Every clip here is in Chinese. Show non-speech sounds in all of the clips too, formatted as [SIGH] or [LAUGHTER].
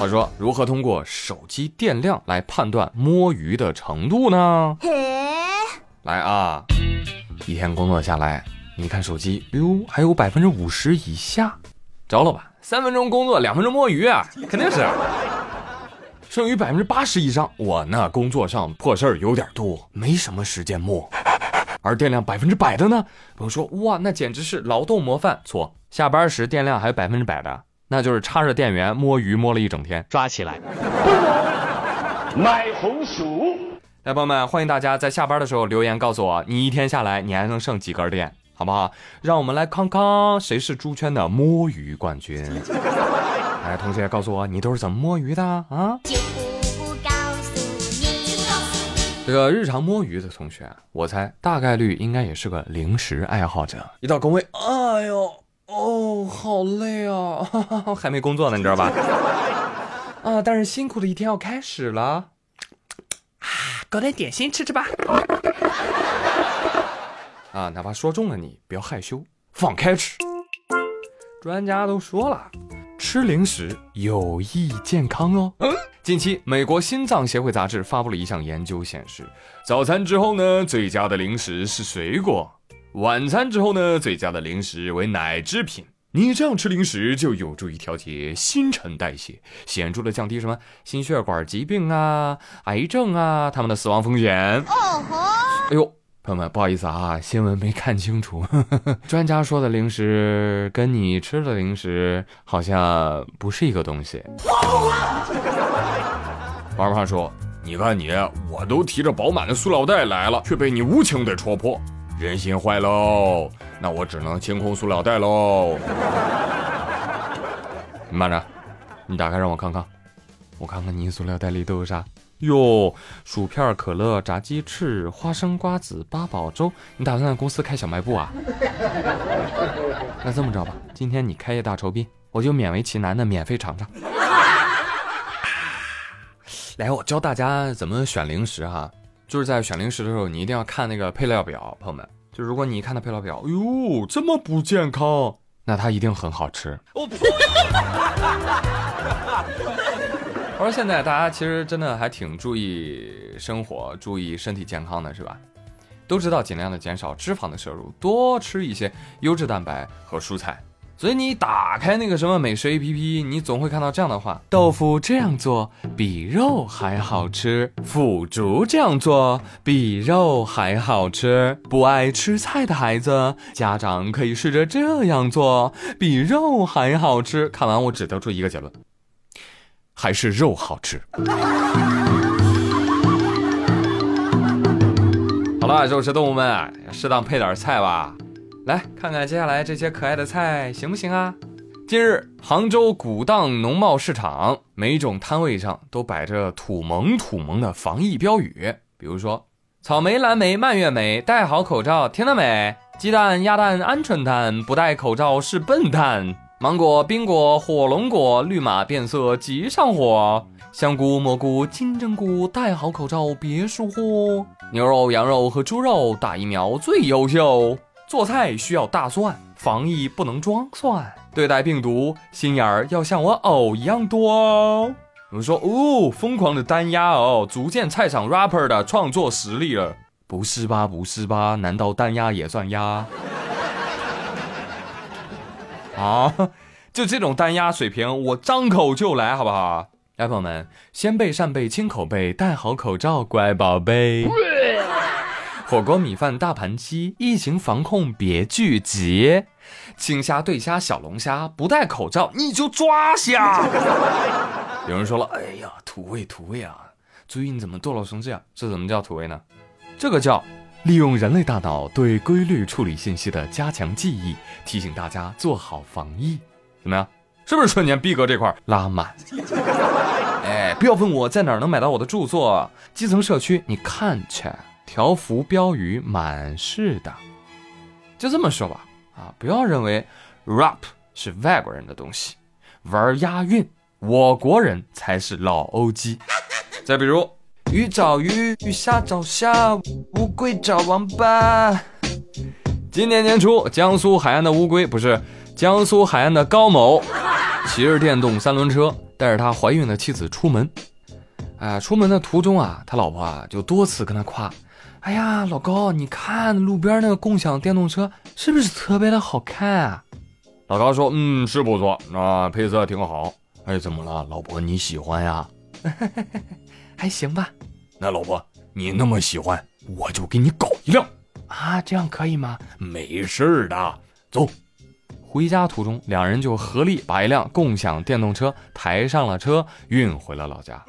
话说，如何通过手机电量来判断摸鱼的程度呢？来啊，一天工作下来，你看手机，哟，还有百分之五十以下，着了吧？三分钟工作，两分钟摸鱼啊，肯定是。剩余百分之八十以上，我那工作上破事儿有点多，没什么时间摸。而电量百分之百的呢，朋友说哇，那简直是劳动模范。错，下班时电量还有百分之百的，那就是插着电源摸鱼摸了一整天，抓起来。[LAUGHS] 买红薯。来，朋友们，欢迎大家在下班的时候留言告诉我，你一天下来你还能剩几根电，好不好？让我们来康康谁是猪圈的摸鱼冠军。来，[LAUGHS] 同学告诉我，你都是怎么摸鱼的啊？这个日常摸鱼的同学，我猜大概率应该也是个零食爱好者。一到工位，哎呦，哦，好累啊，[LAUGHS] 还没工作呢，你知道吧？[LAUGHS] 啊，但是辛苦的一天要开始了，啊，搞点点心吃吃吧。[LAUGHS] 啊，哪怕说中了你，不要害羞，放开吃。专家都说了。吃零食有益健康哦。嗯，近期美国心脏协会杂志发布了一项研究，显示早餐之后呢，最佳的零食是水果；晚餐之后呢，最佳的零食为奶制品。你这样吃零食就有助于调节新陈代谢，显著的降低什么心血管疾病啊、癌症啊他们的死亡风险。哦吼！哎呦。朋友们，不好意思啊，新闻没看清楚。[LAUGHS] 专家说的零食跟你吃的零食好像不是一个东西。王胖说：“你看你，我都提着饱满的塑料袋来了，却被你无情的戳破，人心坏喽。那我只能清空塑料袋喽。你慢着，你打开让我看看，我看看你塑料袋里都有啥。”哟，薯片、可乐、炸鸡翅、花生、瓜子、八宝粥，你打算在公司开小卖部啊？那这么着吧，今天你开业大酬宾，我就勉为其难的免费尝尝。来，我教大家怎么选零食哈，就是在选零食的时候，你一定要看那个配料表，朋友们，就如果你一看那配料表，哎呦，这么不健康，那它一定很好吃。我呸！我 [LAUGHS] 说现在大家其实真的还挺注意生活、注意身体健康的，是吧？都知道尽量的减少脂肪的摄入，多吃一些优质蛋白和蔬菜。所以你打开那个什么美食 APP，你总会看到这样的话：豆腐这样做比肉还好吃，腐竹这样做比肉还好吃。不爱吃菜的孩子，家长可以试着这样做，比肉还好吃。看完我只得出一个结论。还是肉好吃。好了，肉食动物们，适当配点菜吧。来看看接下来这些可爱的菜行不行啊？近日，杭州古荡农贸市场每种摊位上都摆着土萌土萌的防疫标语，比如说：草莓、蓝莓、蔓越莓，戴好口罩，听到没？鸡蛋、鸭蛋、鹌鹑蛋，不戴口罩是笨蛋。芒果、冰果、火龙果，绿码变色急上火；香菇、蘑菇、金针菇，戴好口罩别疏忽。牛肉、羊肉和猪肉打疫苗最优秀。做菜需要大蒜，防疫不能装蒜。对待病毒，心眼儿要像我藕一样多哦。有人说哦，疯狂的单压哦，足见菜场 rapper 的创作实力了。不是吧？不是吧？难道单压也算压？[LAUGHS] 啊，就这种单压水平，我张口就来，好不好？来，朋友们，先备扇贝亲口贝，戴好口罩，乖宝贝。火锅米饭大盘鸡，疫情防控别聚集。青虾对虾小龙虾，不戴口罩你就抓虾。[LAUGHS] 有人说了，哎呀，土味土味啊！注意你怎么堕落成这样？这怎么叫土味呢？这个叫。利用人类大脑对规律处理信息的加强记忆，提醒大家做好防疫，怎么样？是不是瞬间逼格这块拉满？[LAUGHS] 哎，不要问我在哪儿能买到我的著作，基层社区你看去，条幅标语满是的。就这么说吧，啊，不要认为 rap 是外国人的东西，玩押韵，我国人才是老欧鸡。再比如。鱼找鱼，鱼虾找虾，乌龟找王八。今年年初，江苏海岸的乌龟不是江苏海岸的高某，骑着电动三轮车带着他怀孕的妻子出门。啊，出门的途中啊，他老婆啊就多次跟他夸：“哎呀，老高，你看路边那个共享电动车是不是特别的好看啊？”老高说：“嗯，是不错，啊，配色挺好。哎，怎么了，老婆你喜欢呀？[LAUGHS] 还行吧。那老婆你那么喜欢，我就给你搞一辆啊，这样可以吗？没事的，走。”回家途中，两人就合力把一辆共享电动车抬上了车，运回了老家。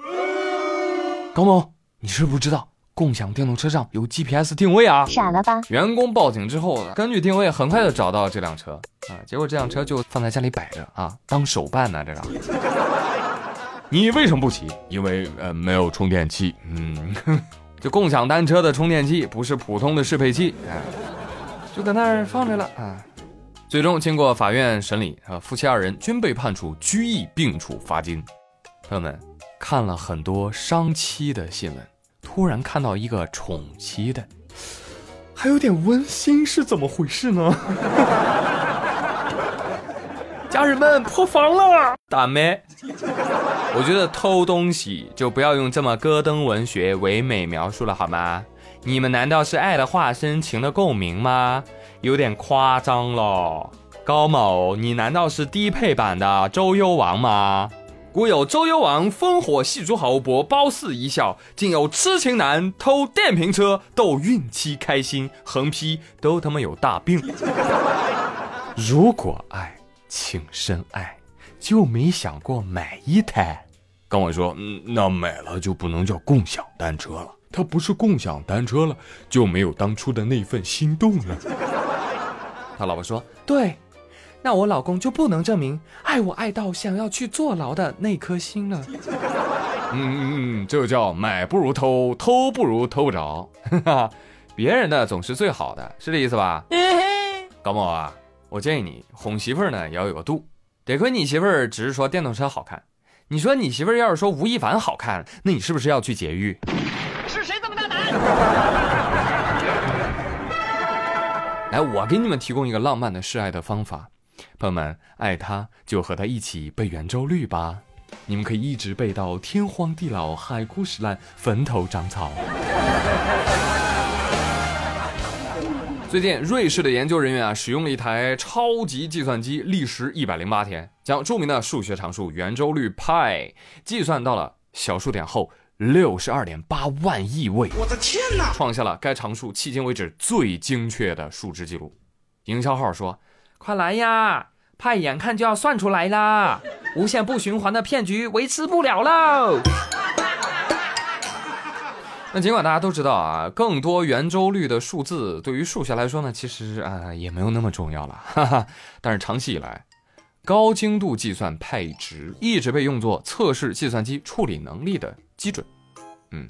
高某，你是不是知道共享电动车上有 GPS 定位啊？傻了吧？员工报警之后，根据定位很快就找到这辆车啊，结果这辆车就放在家里摆着啊，当手办呢。这个，[LAUGHS] 你为什么不骑？因为呃没有充电器。嗯，[LAUGHS] 就共享单车的充电器不是普通的适配器，哎，就搁那儿放着了啊。最终经过法院审理，啊，夫妻二人均被判处拘役并处罚金。朋友们看了很多伤妻的新闻，突然看到一个宠妻的，还有点温馨，是怎么回事呢？[LAUGHS] 家人们破防了，大妹，我觉得偷东西就不要用这么戈登文学唯美描述了好吗？你们难道是爱的化身，情的共鸣吗？有点夸张了，高某，你难道是低配版的周幽王吗？古有周幽王烽火戏诸侯，博褒姒一笑；今有痴情男偷电瓶车逗孕妻开心，横批都他妈有大病。[LAUGHS] 如果爱，请深爱，就没想过买一台。跟我说，嗯，那买了就不能叫共享单车了，它不是共享单车了，就没有当初的那份心动了。[LAUGHS] 他老婆说：“对，那我老公就不能证明爱我爱到想要去坐牢的那颗心了。”嗯嗯嗯，这叫买不如偷，偷不如偷不着。[LAUGHS] 别人的总是最好的，是这意思吧？高某啊，我建议你哄媳妇儿呢也要有个度。得亏你媳妇儿只是说电动车好看，你说你媳妇儿要是说吴亦凡好看，那你是不是要去劫狱？是谁这么大胆？[LAUGHS] 来，我给你们提供一个浪漫的示爱的方法，朋友们，爱他就和他一起背圆周率吧，你们可以一直背到天荒地老、海枯石烂、坟头长草。最近，瑞士的研究人员啊，使用了一台超级计算机，历时一百零八天，将著名的数学常数圆周率派计算到了小数点后。六十二点八万亿位，我的天哪！创下了该常数迄今为止最精确的数值记录。营销号说：“快来呀，派眼看就要算出来啦，无限不循环的骗局维持不了喽。”那尽管大家都知道啊，更多圆周率的数字对于数学来说呢，其实啊也没有那么重要了。哈哈。但是长期以来，高精度计算派值一直被用作测试计算机处理能力的。基准，嗯，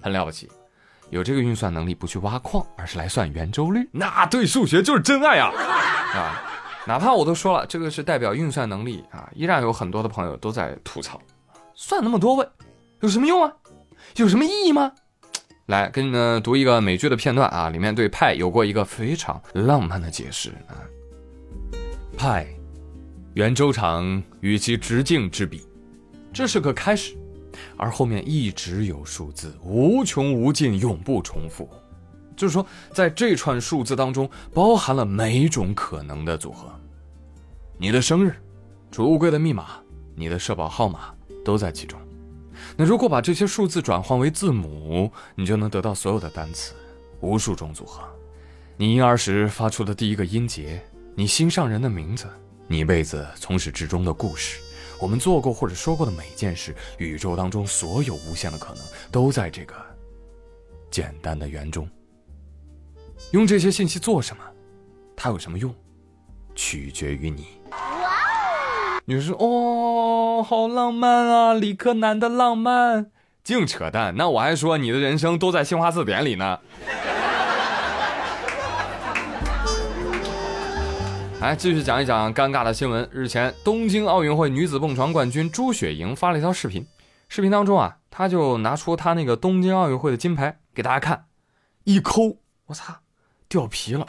很了不起，有这个运算能力不去挖矿，而是来算圆周率，那对数学就是真爱啊！啊，哪怕我都说了这个是代表运算能力啊，依然有很多的朋友都在吐槽，算那么多位有什么用啊？有什么意义吗？来，给你们读一个美剧的片段啊，里面对派有过一个非常浪漫的解释啊，派，圆周长与其直径之比，这是个开始。而后面一直有数字，无穷无尽，永不重复。就是说，在这串数字当中，包含了每种可能的组合。你的生日、储物柜的密码、你的社保号码都在其中。那如果把这些数字转换为字母，你就能得到所有的单词，无数种组合。你婴儿时发出的第一个音节，你心上人的名字，你一辈子从始至终的故事。我们做过或者说过的每件事，宇宙当中所有无限的可能，都在这个简单的圆中。用这些信息做什么？它有什么用？取决于你。哇！你说哦，好浪漫啊，理科男的浪漫，净扯淡。那我还说你的人生都在新华字典里呢。来 [LAUGHS] 继续讲一讲尴尬的新闻。日前，东京奥运会女子蹦床冠军朱雪莹发了一条视频，视频当中啊，她就拿出她那个东京奥运会的金牌给大家看，一抠，我操，掉皮了。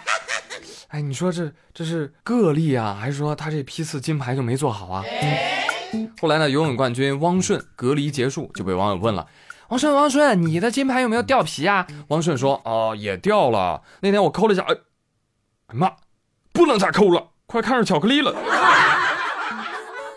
哎，你说这这是个例啊，还是说他这批次金牌就没做好啊？后来呢，游泳冠军汪顺隔离结束就被网友问了：“汪顺，汪顺，你的金牌有没有掉皮啊？”汪顺说：“哦，也掉了。那天我抠了一下，哎，妈，不能再抠了，快看上巧克力了。”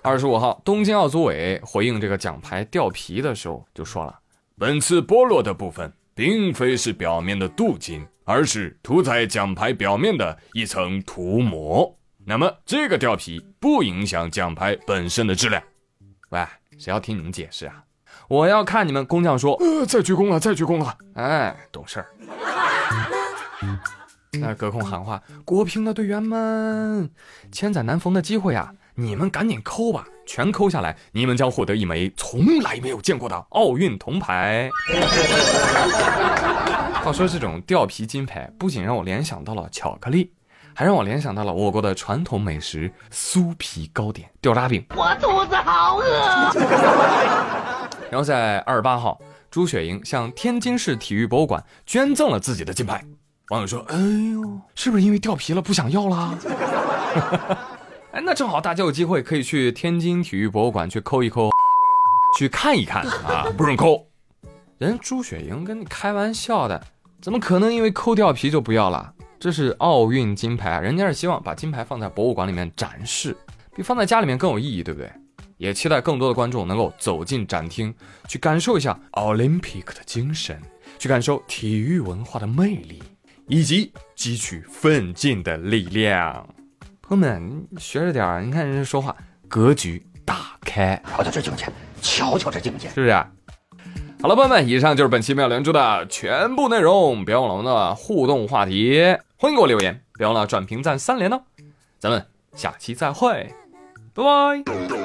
二十五号，东京奥组委回应这个奖牌掉皮的时候就说了：“本次剥落的部分，并非是表面的镀金，而是涂在奖牌表面的一层涂膜。那么这个掉皮不影响奖牌本身的质量。”喂，谁要听你们解释啊？我要看你们工匠说，呃，再鞠躬了，再鞠躬了。哎，懂事儿。那隔空喊话，国乒的队员们，千载难逢的机会啊！你们赶紧抠吧，全抠下来，你们将获得一枚从来没有见过的奥运铜牌。[LAUGHS] 话说这种掉皮金牌，不仅让我联想到了巧克力，还让我联想到了我国的传统美食酥皮糕点掉渣饼。我肚子好饿。[LAUGHS] 然后在二十八号，朱雪莹向天津市体育博物馆捐赠了自己的金牌。网友说：“哎呦，是不是因为掉皮了不想要了？” [LAUGHS] 哎，那正好大家有机会可以去天津体育博物馆去抠一抠，[LAUGHS] 去看一看啊！不准抠，人朱雪莹跟你开玩笑的，怎么可能因为抠掉皮就不要了？这是奥运金牌啊，人家是希望把金牌放在博物馆里面展示，比放在家里面更有意义，对不对？也期待更多的观众能够走进展厅，去感受一下 Olympic 的精神，去感受体育文化的魅力，以及汲取奋进的力量。朋友们，学着点儿！你看人家说话，格局打开，瞧瞧这境界，瞧瞧这境界，是不是？好了，朋友们，以上就是本期妙连珠的全部内容。别忘了我们的互动话题，欢迎给我留言，别忘了转评赞三连哦。咱们下期再会，拜拜。